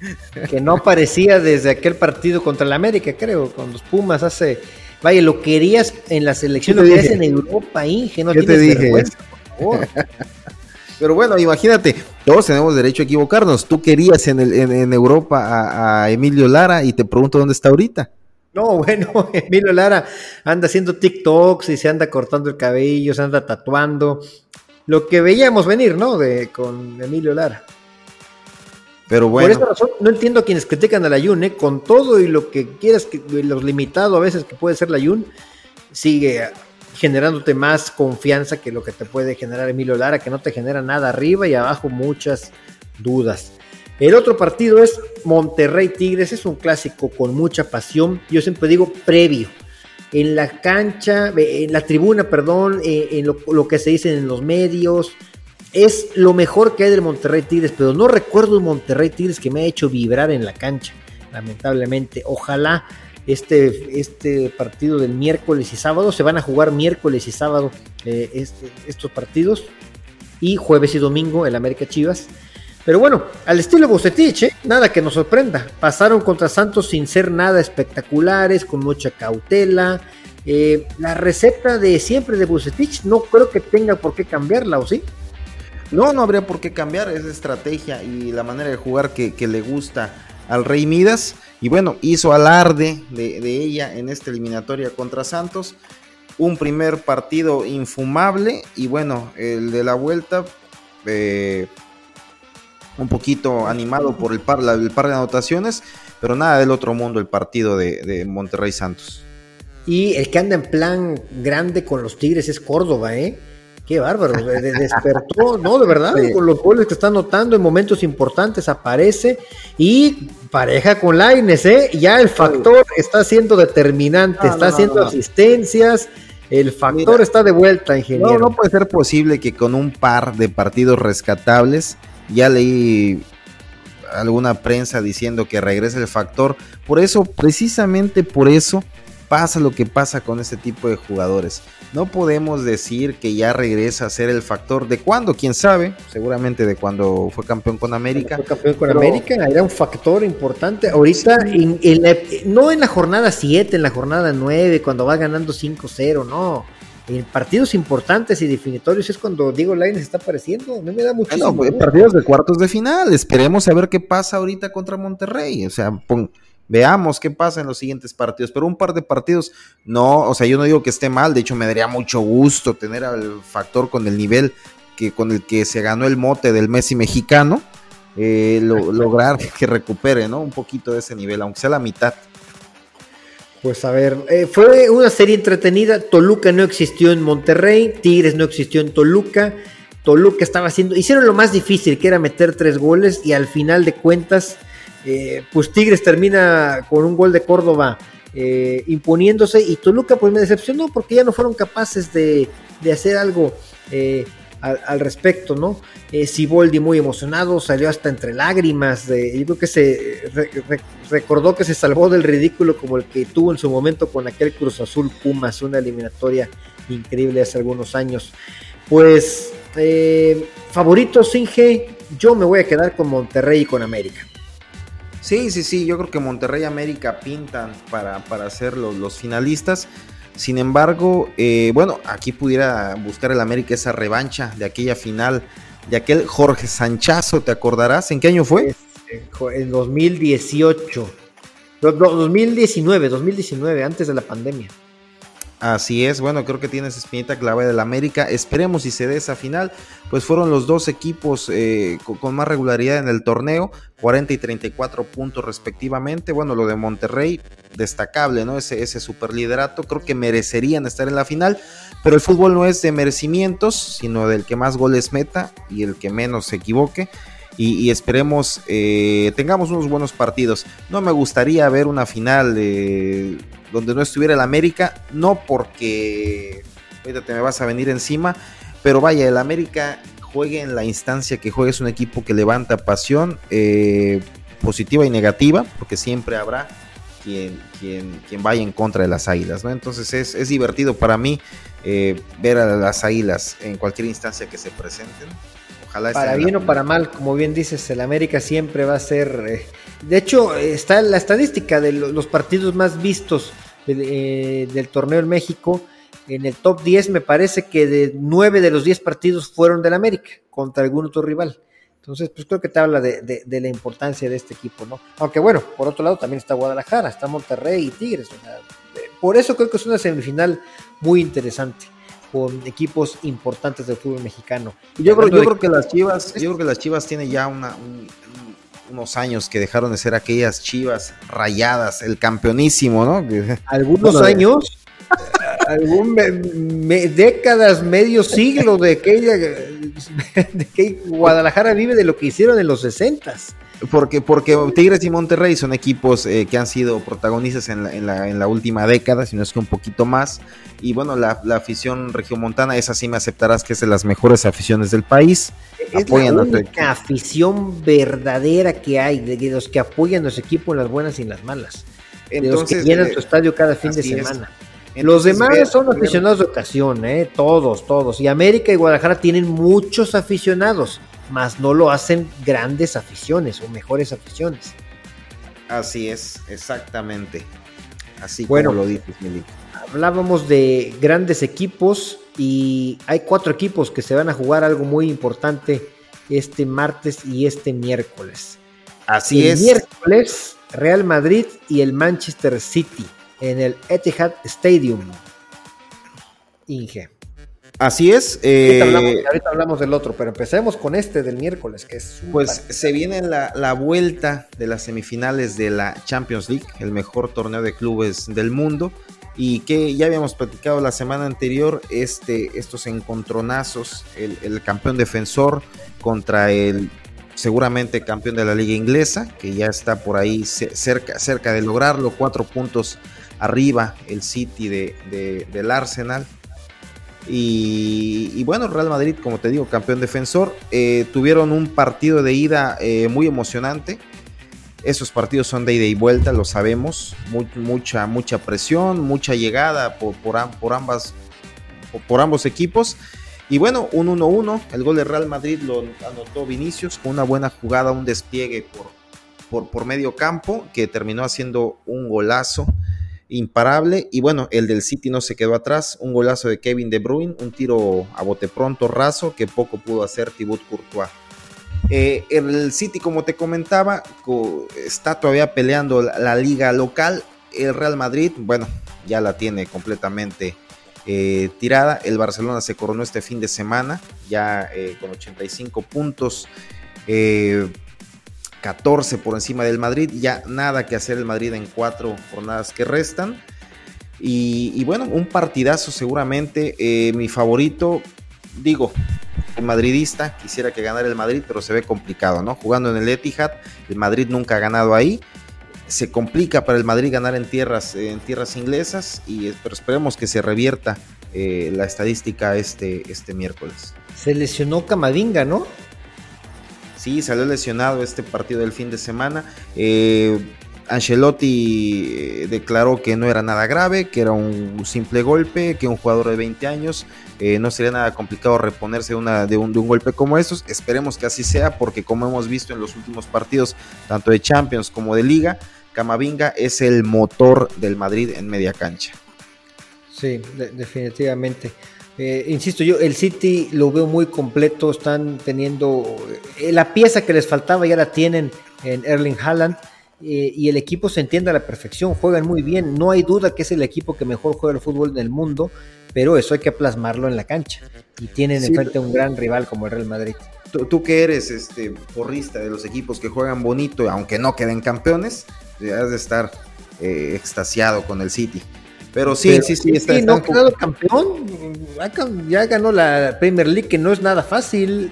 Que no aparecía desde aquel partido contra el América, creo, con los Pumas hace Vaya, lo querías en la selección, lo querías en Europa, Inge, no te dije? Pero bueno, imagínate, todos tenemos derecho a equivocarnos. Tú querías en, el, en, Europa a, Emilio Lara y te pregunto dónde está ahorita. No, bueno, Emilio Lara anda haciendo TikToks y se anda cortando el cabello, se anda tatuando. Lo que veíamos venir, ¿no? De, con Emilio Lara. Pero bueno. Por esa razón, no entiendo a quienes critican a la Jun, ¿eh? con todo y lo que quieras, que, los limitado a veces que puede ser la Jun, sigue generándote más confianza que lo que te puede generar Emilio Lara, que no te genera nada arriba y abajo muchas dudas. El otro partido es Monterrey Tigres, es un clásico con mucha pasión, yo siempre digo previo. En la cancha, en la tribuna, perdón, eh, en lo, lo que se dice en los medios, es lo mejor que hay del Monterrey Tigres, pero no recuerdo un Monterrey Tigres que me ha hecho vibrar en la cancha, lamentablemente. Ojalá este, este partido del miércoles y sábado, se van a jugar miércoles y sábado eh, estos partidos, y jueves y domingo el América Chivas. Pero bueno, al estilo Bucetich, ¿eh? nada que nos sorprenda. Pasaron contra Santos sin ser nada espectaculares, con mucha cautela. Eh, la receta de siempre de Bucetich no creo que tenga por qué cambiarla, ¿o sí? No, no habría por qué cambiar esa estrategia y la manera de jugar que, le gusta al Rey Midas. Y bueno, hizo alarde de, ella en esta eliminatoria contra Santos. Un primer partido infumable y bueno, el de la vuelta eh, un poquito animado por el par, el par de anotaciones, pero nada del otro mundo el partido de, de Monterrey Santos. Y el que anda en plan grande con los Tigres es Córdoba, ¿eh? Qué bárbaro, despertó, ¿no? De verdad, con los goles que está anotando en momentos importantes aparece y pareja con Laines, ¿eh? Ya el factor está siendo determinante, está haciendo asistencias, el factor está de vuelta, ingeniero. No, no puede ser posible que con un par de partidos rescatables, ya leí alguna prensa diciendo que regrese el factor, por eso, precisamente por eso, pasa lo que pasa con este tipo de jugadores. No podemos decir que ya regresa a ser el factor de cuando, quién sabe, seguramente de cuando fue campeón con América. Fue campeón con América, era un factor importante. Ahorita, no en la jornada 7, en la jornada 9, cuando va ganando 5-0, no. En partidos importantes y definitorios es cuando Diego Lainez está apareciendo. A mí me da muchísimo. Bueno, partidos de cuartos de final. Esperemos a ver qué pasa ahorita contra Monterrey. O sea, pon, Veamos qué pasa en los siguientes partidos, pero un par de partidos, no, o sea, yo no digo que esté mal, de hecho me daría mucho gusto tener al factor con el nivel que con el que se ganó el mote del Messi mexicano, eh, lograr que recupere, ¿no? Un poquito de ese nivel, aunque sea la mitad. Pues a ver, eh, fue una serie entretenida. Toluca no existió en Monterrey, Tigres no existió en Toluca. Toluca estaba haciendo, hicieron lo más difícil, que era meter tres goles, y al final de cuentas, eh, pues Tigres termina con un gol de Córdoba eh, imponiéndose, y Toluca pues me decepcionó porque ya no fueron capaces de, hacer algo al, respecto, ¿no? Siboldi muy emocionado, salió hasta entre lágrimas, de, yo creo que se recordó que se salvó del ridículo como el que tuvo en su momento con aquel Cruz Azul Pumas, una eliminatoria increíble hace algunos años. Pues, eh, favorito Singe, yo me voy a quedar con Monterrey y con América. Sí, sí, sí, yo creo que Monterrey y América pintan para, para ser los, finalistas. Sin embargo, eh, bueno, aquí pudiera buscar el América esa revancha de aquella final, de aquel Jorge Sanchazo, ¿te acordarás? ¿En qué año fue? en 2018. 2019, 2019, antes de la pandemia. Así es, bueno, creo que tienes espinita clave del América. Esperemos si se dé esa final. Pues fueron los dos equipos eh, con, más regularidad en el torneo, 40 y 34 puntos respectivamente. Bueno, lo de Monterrey, destacable, ¿no? Ese, ese superliderato, creo que merecerían estar en la final. Pero el fútbol no es de merecimientos, sino del que más goles meta y el que menos se equivoque y, esperemos eh, tengamos unos buenos partidos. No me gustaría ver una final donde no estuviera el América, no porque ahorita te me vas a venir encima, pero vaya, el América juegue en la instancia que juegue, es un equipo que levanta pasión eh, positiva y negativa, porque siempre habrá quien, quien, quien, vaya en contra de las águilas, ¿no? Entonces es, es divertido para mí eh, ver a las águilas en cualquier instancia que se presenten para bien o para mal, como bien dices, el América siempre va a ser. Eh, de hecho, está la estadística de los partidos más vistos eh, del torneo en México. En el top 10 me parece que de 9 de los 10 partidos fueron del América contra algún otro rival. Entonces, pues creo que te habla de, la importancia de este equipo, ¿no? Aunque bueno, por otro lado también está Guadalajara, está Monterrey y Tigres. por eso creo que es una semifinal muy interesante con equipos importantes del fútbol mexicano. Yo creo, yo creo que las Chivas, yo creo que las Chivas tienen ya una, unos años que dejaron de ser aquellas Chivas rayadas, el campeonísimo, ¿no? Algunos años, algún décadas, medio siglo de aquella de que Guadalajara vive de lo que hicieron en los sesentas. Porque, porque Tigres y Monterrey son equipos eh, que han sido protagonistas en la, en, la, en la, última década, si no es que un poquito más. Y bueno, la, la afición regiomontana, esa sí me aceptarás que es de las mejores aficiones del país. Es la única afición verdadera que hay, de los que apoyan a los equipos en las buenas y en las malas. Entonces, los que llenan eh, tu estadio cada fin de semana. los demás son aficionados de ocasión, ¿eh? todos, todos. Y América y Guadalajara tienen muchos aficionados más no lo hacen grandes aficiones o mejores aficiones. Así es, exactamente. Así como lo dices, Milito. Hablábamos de grandes equipos y hay cuatro equipos que se van a jugar algo muy importante este martes y este miércoles. Así el Miércoles, Real Madrid y el Manchester City en el Etihad Stadium. Inge. Así es. Eh, ahorita, hablamos, del otro, pero empecemos con este del miércoles, que es... Pues se viene la, vuelta de las semifinales de la Champions League, el mejor torneo de clubes del mundo, y que ya habíamos platicado la semana anterior, este, estos encontronazos, el, campeón defensor contra el seguramente campeón de la liga inglesa, que ya está por ahí cerca, cerca de lograrlo, cuatro puntos arriba el City de, del Arsenal y, bueno, Real Madrid, como te digo, campeón defensor, eh, tuvieron un partido de ida eh, muy emocionante. Esos partidos son de ida y vuelta, lo sabemos. mucha, mucha presión, mucha llegada por, por, ambas, por, ambos equipos. Y bueno, un 1-1. El gol de Real Madrid lo anotó Vinicius con una buena jugada, un despliegue por, por, por medio campo que terminó haciendo un golazo imparable. Y bueno, el del City no se quedó atrás. Un golazo de Kevin De Bruyne, un tiro a bote pronto, raso, que poco pudo hacer Thibaut Courtois. Eh, el City, como te comentaba, está todavía peleando la, liga local. El Real Madrid, bueno, ya la tiene completamente eh, tirada. El Barcelona se coronó este fin de semana, ya eh, con 85 puntos 14 por encima del Madrid, ya nada que hacer el Madrid en cuatro jornadas que restan. Y, bueno, un partidazo seguramente. Eh, mi favorito, digo, el madridista, quisiera que ganara el Madrid, pero se ve complicado, ¿no? Jugando en el Etihad, el Madrid nunca ha ganado ahí. Se complica para el Madrid ganar en tierras, en tierras inglesas, y, pero esperemos que se revierta eh, la estadística este, este miércoles. Se lesionó Camavinga, ¿no? Sí, salió lesionado este partido del fin de semana. Eh, Ancelotti eh, declaró que no era nada grave, que era un simple golpe, que un jugador de 20 años eh, no sería nada complicado reponerse una, de, un, golpe como estos. Esperemos que así sea, porque como hemos visto en los últimos partidos, tanto de Champions como de Liga, Camavinga es el motor del Madrid en media cancha. Sí, definitivamente. Eh, insisto, yo el City lo veo muy completo, están teniendo eh, la pieza que les faltaba, ya la tienen en Erling Haaland. Eh, y el equipo se entiende a la perfección, juegan muy bien, no hay duda que es el equipo que mejor juega el fútbol en el mundo, pero eso hay que plasmarlo en la cancha y tienen enfrente a un gran rival como el Real Madrid. Tú, que eres este porrista de los equipos que juegan bonito, aunque no queden campeones, has de estar extasiado con el City. Pero sí, sí, sí, está, sí, no ha quedado campeón. Ya ganó la Premier League, que no es nada fácil.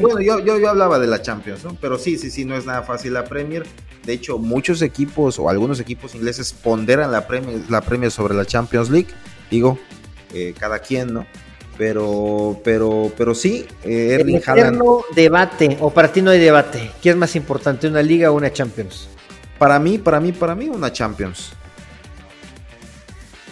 bueno, yo, yo, yo, hablaba de la Champions, ¿no? Pero sí, sí, sí, no es nada fácil la Premier. De hecho, muchos equipos o algunos equipos ingleses ponderan la Premier, la Premier sobre la Champions League. Digo, eh, cada quien, ¿no? Pero, pero, pero sí, eh, Erling Haaland. debate, o para ti no hay debate. ¿Qué es más importante, una Liga o una Champions? Para mí, para mí, para mí, una Champions.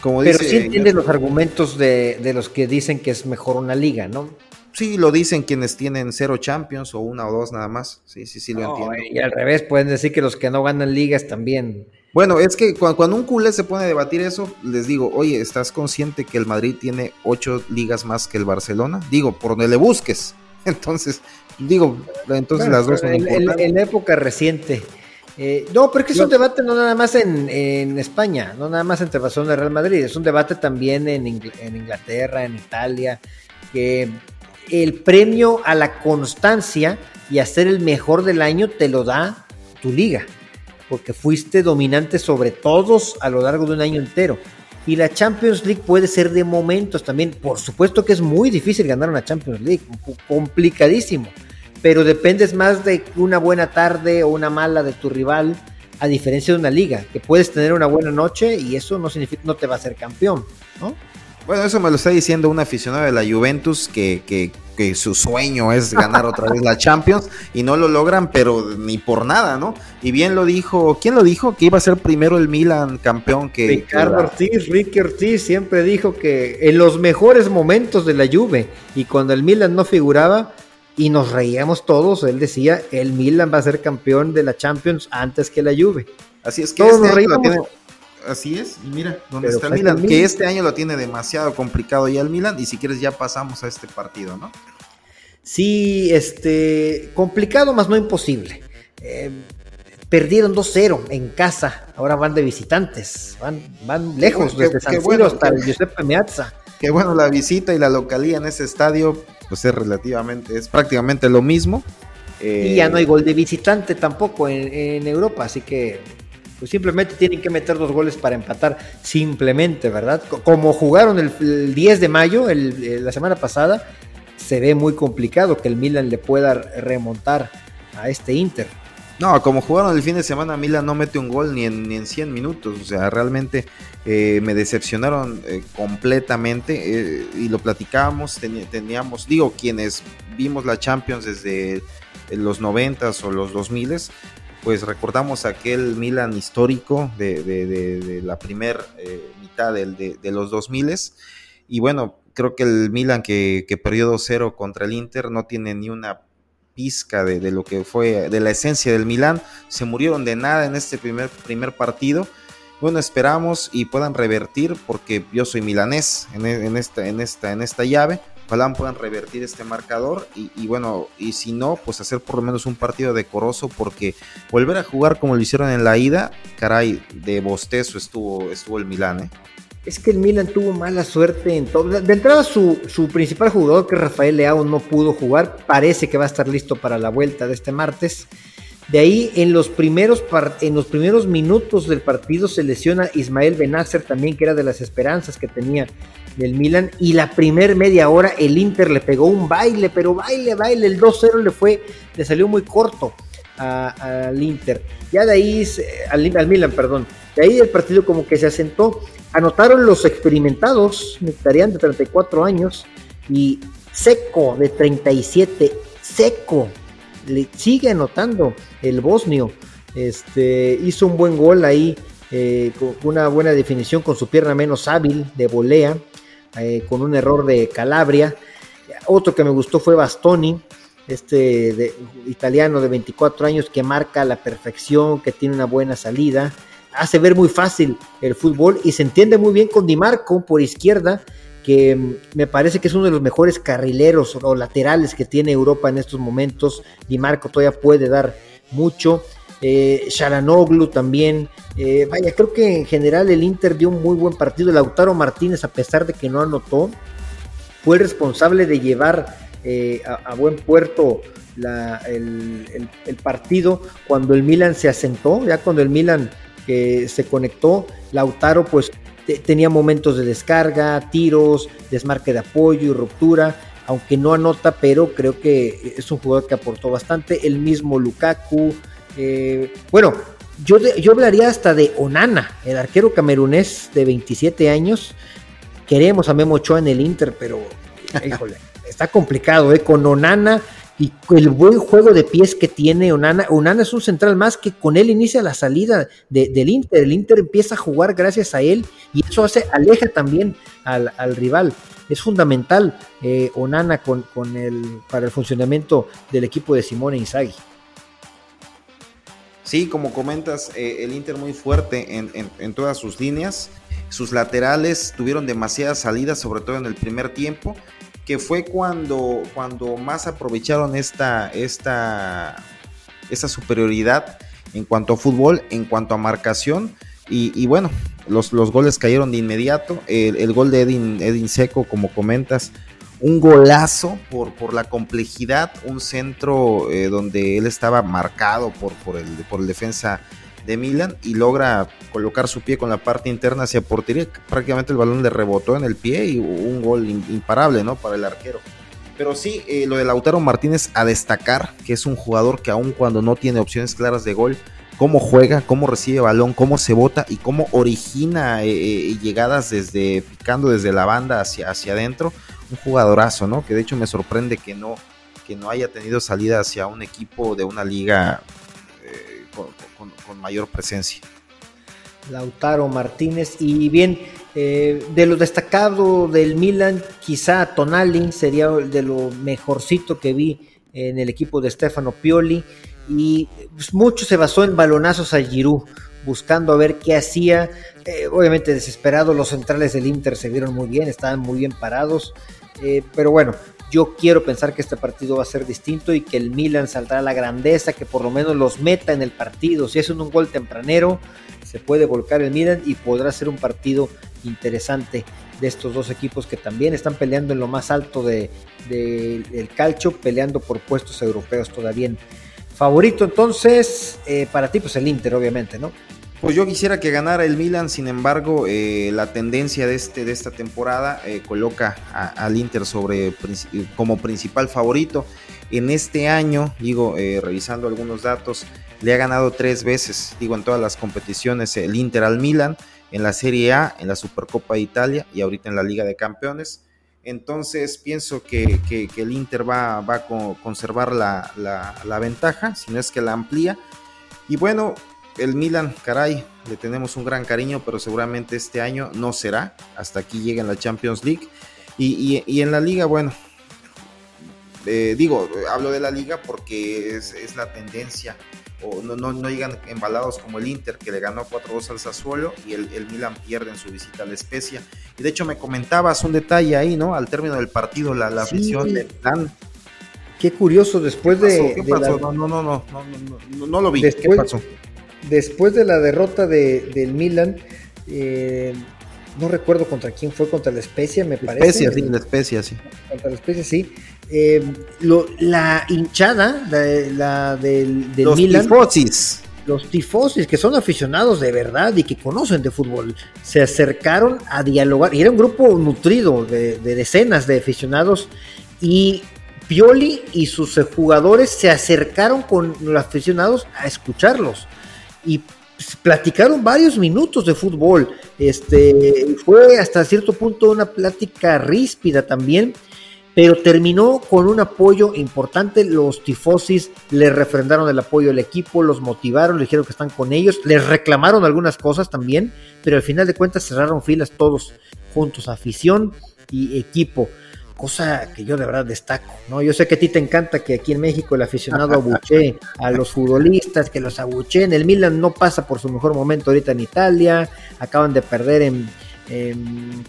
Pero sí entiendes los argumentos de, los que dicen que es mejor una liga, ¿no? Sí, lo dicen quienes tienen cero champions o una o dos nada más. Sí, sí, sí, lo entiendo. Y al revés, pueden decir que los que no ganan ligas también. Bueno, es que cuando, un culé se pone a debatir eso, les digo, oye, ¿estás consciente que el Madrid tiene ocho ligas más que el Barcelona? Digo, por donde le busques. Entonces, digo, entonces las dos son en, en, época reciente eh, no, pero es que es un debate no nada más en, España, no nada más entre Barcelona y Real Madrid, es un debate también en, Inglaterra, en Italia, que el premio a la constancia y a ser el mejor del año te lo da tu liga, porque fuiste dominante sobre todos a lo largo de un año entero. Y la Champions League puede ser de momentos también. Por supuesto que es muy difícil ganar una Champions League, complicadísimo pero dependes más de una buena tarde o una mala de tu rival, a diferencia de una liga, que puedes tener una buena noche y eso no significa que no te va a ser campeón, ¿no? Bueno, eso me lo está diciendo un aficionado de la Juventus que, que, que, su sueño es ganar otra vez la Champions y no lo logran, pero ni por nada, ¿no? Y bien lo dijo, ¿quién lo dijo? Que iba a ser primero el Milan campeón que... Ricardo Ortiz, Ricky Ortiz siempre dijo que en los mejores momentos de la Juve y cuando el Milan no figuraba, y nos reíamos todos. Él decía, el Milan va a ser campeón de la Champions antes que la Juve. Así es que todos este nos reíamos. Así es, y mira, ¿dónde está el Milan? Que este año lo tiene demasiado complicado ya el Milan, y si quieres ya pasamos a este partido, ¿no? Sí, este, complicado, más no imposible. Eh, perdieron 2-0 en casa, ahora van de visitantes, van, van lejos desde San Siro hasta el Giuseppe Meazza. Qué bueno la visita y la localía en ese estadio, pues es relativamente, es prácticamente lo mismo. y ya no hay gol de visitante tampoco en, Europa, así que pues simplemente tienen que meter dos goles para empatar, simplemente, ¿verdad? Como jugaron el, 10 de mayo, la semana pasada, se ve muy complicado que el Milan le pueda remontar a este Inter. No, como jugaron el fin de semana, Milan no mete un gol ni en, ni en 100 minutos. O sea, realmente eh, me decepcionaron eh, completamente. Eh, y lo platicábamos, teníamos, digo, quienes vimos la Champions desde los 90 o los 2000 pues recordamos aquel Milan histórico de, la primera mitad de, los 2000 Y bueno, creo que el Milan que, que perdió 2-0 contra el Inter no tiene ni una de, lo que fue, de la esencia del Milán. Se murieron de nada en este primer, primer partido. Bueno, esperamos y puedan revertir, porque yo soy milanés en, en esta, en, esta, en esta llave. Ojalá puedan revertir este marcador y, y, bueno, y si no, pues hacer por lo menos un partido decoroso, porque volver a jugar como lo hicieron en la ida, caray, de bostezo estuvo, estuvo el Milán, ¿eh? Es que el Milan tuvo mala suerte en todo. De entrada, su, principal jugador, que Rafael Leao, no pudo jugar. Parece que va a estar listo para la vuelta de este martes. De ahí en los primeros, en los primeros minutos del partido se lesiona Ismael Benacer también, que era de las esperanzas que tenía del Milan. Y la primer media hora el Inter le pegó un baile, pero baile, baile. El 2-0 le fue, le salió muy corto al Inter. Ya de ahí, al, Milan, perdón. De ahí el partido como que se asentó. Anotaron los experimentados, Nectarian de 34 años y Seco de 37. Seco, le sigue anotando el bosnio. Este, hizo un buen gol ahí, eh, con una buena definición con su pierna menos hábil de volea, eh, con un error de Calabria. Otro que me gustó fue Bastoni, este italiano de 24 años que marca la perfección, que tiene una buena salida. Hace ver muy fácil el fútbol y se entiende muy bien con Di Marco por izquierda, que mm, me parece que es uno de los mejores carrileros o laterales que tiene Europa en estos momentos. Di Marco todavía puede dar mucho. Eh, Sharanoglu también. Eh, vaya, creo que en general el Inter dio un muy buen partido. Lautaro Martínez, a pesar de que no anotó, fue responsable de llevar eh, a, buen puerto el, el, partido cuando el Milan se asentó, ya cuando el Milan se conectó, Lautaro pues tenía momentos de descarga, tiros, desmarque de apoyo y ruptura, aunque no anota, pero creo que es un jugador que aportó bastante. El mismo Lukaku. Eh, bueno, yo, yo hablaría hasta de Onana, el arquero camerunés de 27 años. Queremos a Memo Ochoa en el Inter, pero híjole, está complicado, ¿eh? Con Onana y el buen juego de pies que tiene Onana. Onana es un central más que con él inicia la salida del Inter. El Inter empieza a jugar gracias a él y eso hace, aleja también al, rival. Es fundamental eh, Onana con, con, el, para el funcionamiento del equipo de Simone Inzaghi. Sí, como comentas, eh, el Inter muy fuerte en, en todas sus líneas. Sus laterales tuvieron demasiadas salidas, sobre todo en el primer tiempo que fue cuando, cuando más aprovecharon esta, esta, esta superioridad en cuanto a fútbol, en cuanto a marcación. Y, bueno, los, los, goles cayeron de inmediato. El, gol de Edin, Edin, Seco, como comentas, un golazo por, por la complejidad, un centro eh, donde él estaba marcado por, por, el, por el defensa de Milan y logra colocar su pie con la parte interna hacia portería. Prácticamente el balón le rebotó en el pie y un gol imparable, ¿no? Para el arquero. Pero sí, eh, lo de Lautaro Martínez a destacar, que es un jugador que aun cuando no tiene opciones claras de gol, cómo juega, cómo recibe balón, cómo se bota y cómo origina eh, eh, llegadas desde picando desde la banda hacia, hacia adentro. Un jugadorazo, ¿no? Que de hecho me sorprende que no, que no haya tenido salida hacia un equipo de una liga con, mayor presencia. Lautaro Martínez y bien, eh, de lo destacado del Milan, quizá Tonali sería de lo mejorcito que vi en el equipo de Stefano Pioli y pues, mucho se basó en balonazos a Giroud buscando a ver qué hacía. Eh, obviamente desesperado, los centrales del Inter se vieron muy bien, estaban muy bien parados. Eh, pero bueno, yo quiero pensar que este partido va a ser distinto y que el Milan saldrá a la grandeza, que por lo menos los meta en el partido. Si es un gol tempranero, se puede volcar el Milan y podrá ser un partido interesante de estos dos equipos que también están peleando en lo más alto de, del calcio, peleando por puestos europeos todavía. Favorito entonces, eh, para ti pues el Inter obviamente, ¿no? Pues yo quisiera que ganara el Milan, sin embargo, eh, la tendencia de, este, de esta temporada eh, coloca al Inter sobre, como principal favorito. En este año, digo, eh, revisando algunos datos, le ha ganado tres veces, digo, en todas las competiciones el Inter al Milan, en la Serie A, en la Supercopa de Italia y ahorita en la Liga de Campeones. Entonces pienso que, el Inter va, a conservar la, la ventaja, si no es que la amplía. Y bueno, el Milan, caray, le tenemos un gran cariño, pero seguramente este año no será. Hasta aquí llega en la Champions League. Y, en la liga, bueno, eh, digo, hablo de la liga porque es, la tendencia. O no, no, llegan embalados como el Inter, que le ganó 4-2 al Sassuolo, y el, Milan pierde en su visita a la Especia. Y de hecho me comentabas un detalle ahí, ¿no? Al término del partido, la, la afición de Milan. Qué curioso, después de... ¿Qué pasó? No, no, no, no, no, no, lo vi. ¿Qué pasó? Después de la derrota de, del Milan, eh, no recuerdo contra quién fue, contra la Especia, me parece. Especia, sí, la Especia, sí. Contra la Especia, sí. Eh, lo, la hinchada, la, la del, del Los Milan, tifosis. los tifosis, que son aficionados de verdad y que conocen de fútbol, se acercaron a dialogar. Y era un grupo nutrido de, de decenas de aficionados. Y Pioli y sus jugadores se acercaron con los aficionados a escucharlos. Y pues, platicaron varios minutos de fútbol. Este fue hasta cierto punto una plática ríspida también, pero terminó con un apoyo importante. Los tifosis le refrendaron el apoyo al equipo, los motivaron, le dijeron que están con ellos, les reclamaron algunas cosas también, pero al final de cuentas cerraron filas todos juntos, afición y equipo. Cosa que yo de verdad destaco, ¿no? Yo sé que a ti te encanta que aquí en México el aficionado abuchee a los futbolistas, que los abucheen. El Milan no pasa por su mejor momento ahorita en Italia, acaban de perder en, en,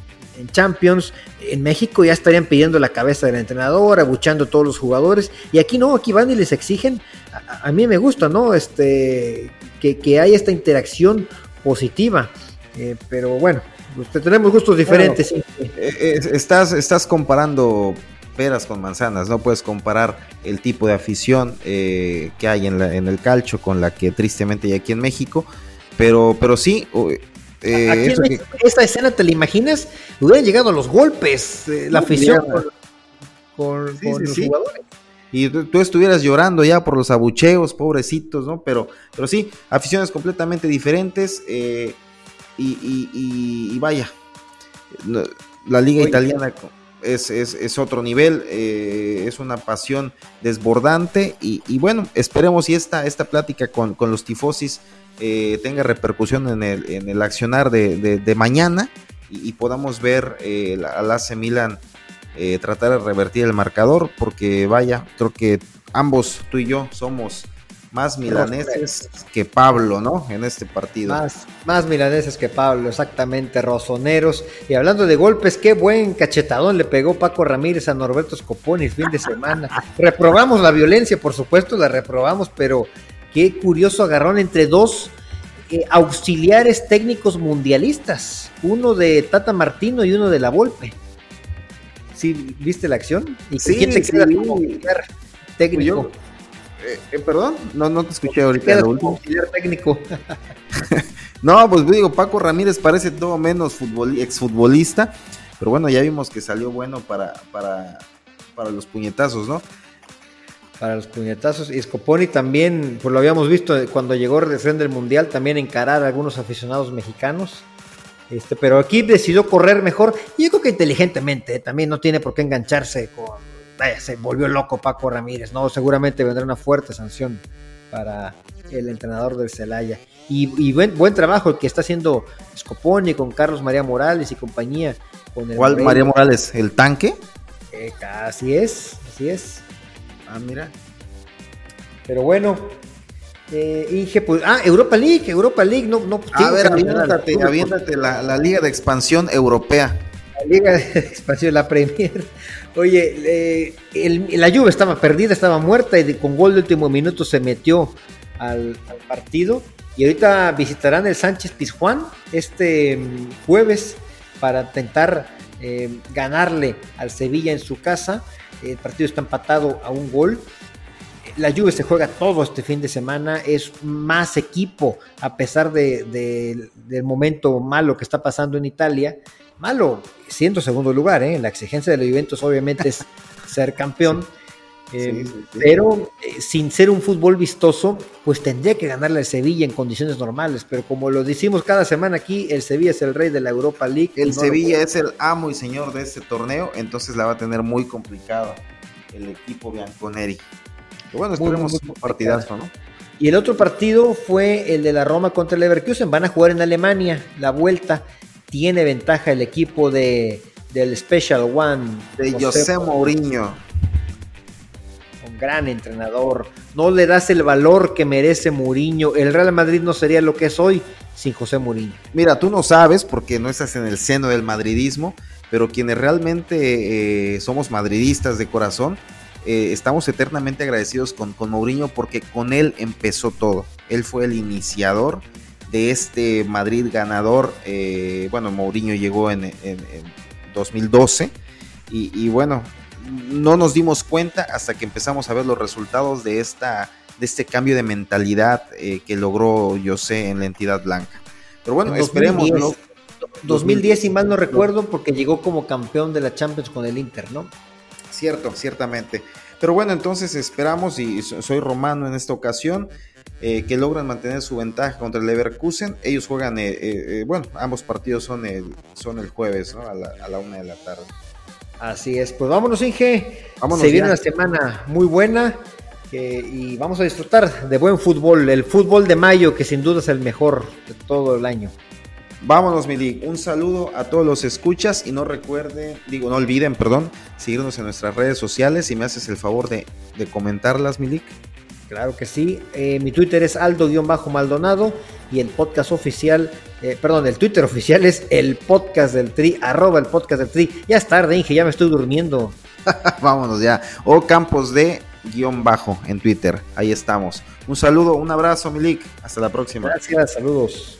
Champions. En México ya estarían pidiendo la cabeza del entrenador, abuchando a todos los jugadores. Y aquí no, aquí van y les exigen. A, a mí me gusta, ¿no? Este, que, que hay esta interacción positiva. Eh, pero bueno, usted, tenemos gustos diferentes. Bueno, eh, estás, estás comparando peras con manzanas, no puedes comparar el tipo de afición eh, que hay en, la, en, el calcho con la que tristemente hay aquí en México, pero, pero sí. Eh, aquí en México, que... esta escena, ¿te la imaginas? Hubieran llegado los golpes, eh, la afición con, con, sí, con sí, los jugadores y tú, tú, estuvieras llorando ya por los abucheos, pobrecitos, ¿no? Pero, pero sí, aficiones completamente diferentes eh, y, y, y, y, vaya, la liga Oye, italiana es, es, es, otro nivel, eh, es una pasión desbordante y, y, bueno, esperemos si esta, esta plática con, con los tifosis eh, tenga repercusión en el, en el accionar de, de, de mañana y, y, podamos ver eh, al AC Milan eh, tratar de revertir el marcador porque vaya, creo que ambos, tú y yo, somos más milaneses que Pablo, ¿no? En este partido. Más, más milaneses que Pablo, exactamente, rosoneros. Y hablando de golpes, qué buen cachetadón le pegó Paco Ramírez a Norberto Scoponi el fin de semana. reprobamos la violencia, por supuesto, la reprobamos, pero qué curioso agarrón entre dos eh, auxiliares técnicos mundialistas, uno de Tata Martino y uno de La Volpe. ¿Sí viste la acción? ¿Y sí, quién te queda sí. como técnico? Yo, eh, eh, perdón, no, no te escuché ahorita. Lo último. técnico. no, pues digo, Paco Ramírez parece todo menos futbol, exfutbolista, pero bueno, ya vimos que salió bueno para, para, para los puñetazos, ¿no? Para los puñetazos. Y Scoponi también, pues lo habíamos visto cuando llegó recién del Mundial, también encarar a algunos aficionados mexicanos. Este, pero aquí decidió correr mejor. Y yo creo que inteligentemente, también no tiene por qué engancharse con vaya, se volvió loco Paco Ramírez, ¿no? Seguramente vendrá una fuerte sanción para el entrenador del Celaya. Y, y buen, buen, trabajo el que está haciendo Scoponi con Carlos María Morales y compañía. Con el ¿Cuál Moreno. María Morales? ¿El tanque? Eh, así es, así es. Ah, mira. Pero bueno. Eh, Inge, pues, ah, Europa League, Europa League, no, no. A ver, aviéntate, aviéntate la, la Liga de Expansión Europea. La Liga de Expansión, la Premier. Oye, la Juve estaba perdida, estaba muerta y con gol de último minuto se metió al, partido. Y ahorita visitarán el Sánchez Pizjuán este um, jueves para intentar eh, ganarle al Sevilla en su casa. El partido está empatado a un gol. La Juve se juega todo este fin de semana, es más equipo a pesar de, de, del momento malo que está pasando en Italia malo, siendo segundo lugar, ¿eh? la exigencia de los Juventus obviamente es ser campeón, eh, sí, sí, sí. pero eh, sin ser un fútbol vistoso, pues tendría que ganarle al Sevilla en condiciones normales, pero como lo decimos cada semana aquí, el Sevilla es el rey de la Europa League. El no Sevilla es el amo y señor de este torneo, entonces la va a tener muy complicado el equipo Bianconeri. Pero bueno, esperemos un partidazo, ¿no? Y el otro partido fue el de la Roma contra el Leverkusen. Van a jugar en Alemania la vuelta tiene ventaja el equipo de, del Special One. De José, José Mourinho. Un gran entrenador. No le das el valor que merece Mourinho. El Real Madrid no sería lo que es hoy sin José Mourinho. Mira, tú no sabes porque no estás en el seno del madridismo, pero quienes realmente eh, somos madridistas de corazón, eh, estamos eternamente agradecidos con, con Mourinho porque con él empezó todo. Él fue el iniciador de este Madrid ganador. bueno, Mourinho llegó en, 2012 y, bueno, no nos dimos cuenta hasta que empezamos a ver los resultados de, esta, de este cambio de mentalidad que logró José en la entidad blanca. Pero bueno, esperemos. 2010, si mal no recuerdo, porque llegó como campeón de la Champions con el Inter, ¿no? Cierto, ciertamente. Pero bueno, entonces esperamos, y soy romano en esta ocasión, eh, que logran mantener su ventaja contra el Leverkusen. Ellos juegan, eh, eh, bueno, ambos partidos son el, son el jueves, ¿no? A la, una de la tarde. Así es, pues vámonos, Inge. Vámonos Se viene una semana muy buena y vamos a disfrutar de buen fútbol, el fútbol de mayo, que sin duda es el mejor de todo el año. Vámonos, Milik. Un saludo a todos los escuchas y no recuerden, digo, no olviden, perdón, seguirnos en nuestras redes sociales y me haces el favor de, comentarlas, Milik. Claro que sí. Eh, mi Twitter es Aldo-Maldonado y el podcast oficial, eh, perdón, el Twitter oficial es el podcast del Tri, arroba el podcast del Tri. Ya es tarde, Inge, ya me estoy durmiendo. Vámonos ya. O Campos de guion bajo en Twitter. Ahí estamos. Un saludo, un abrazo, Milik. Hasta la próxima. Gracias, saludos.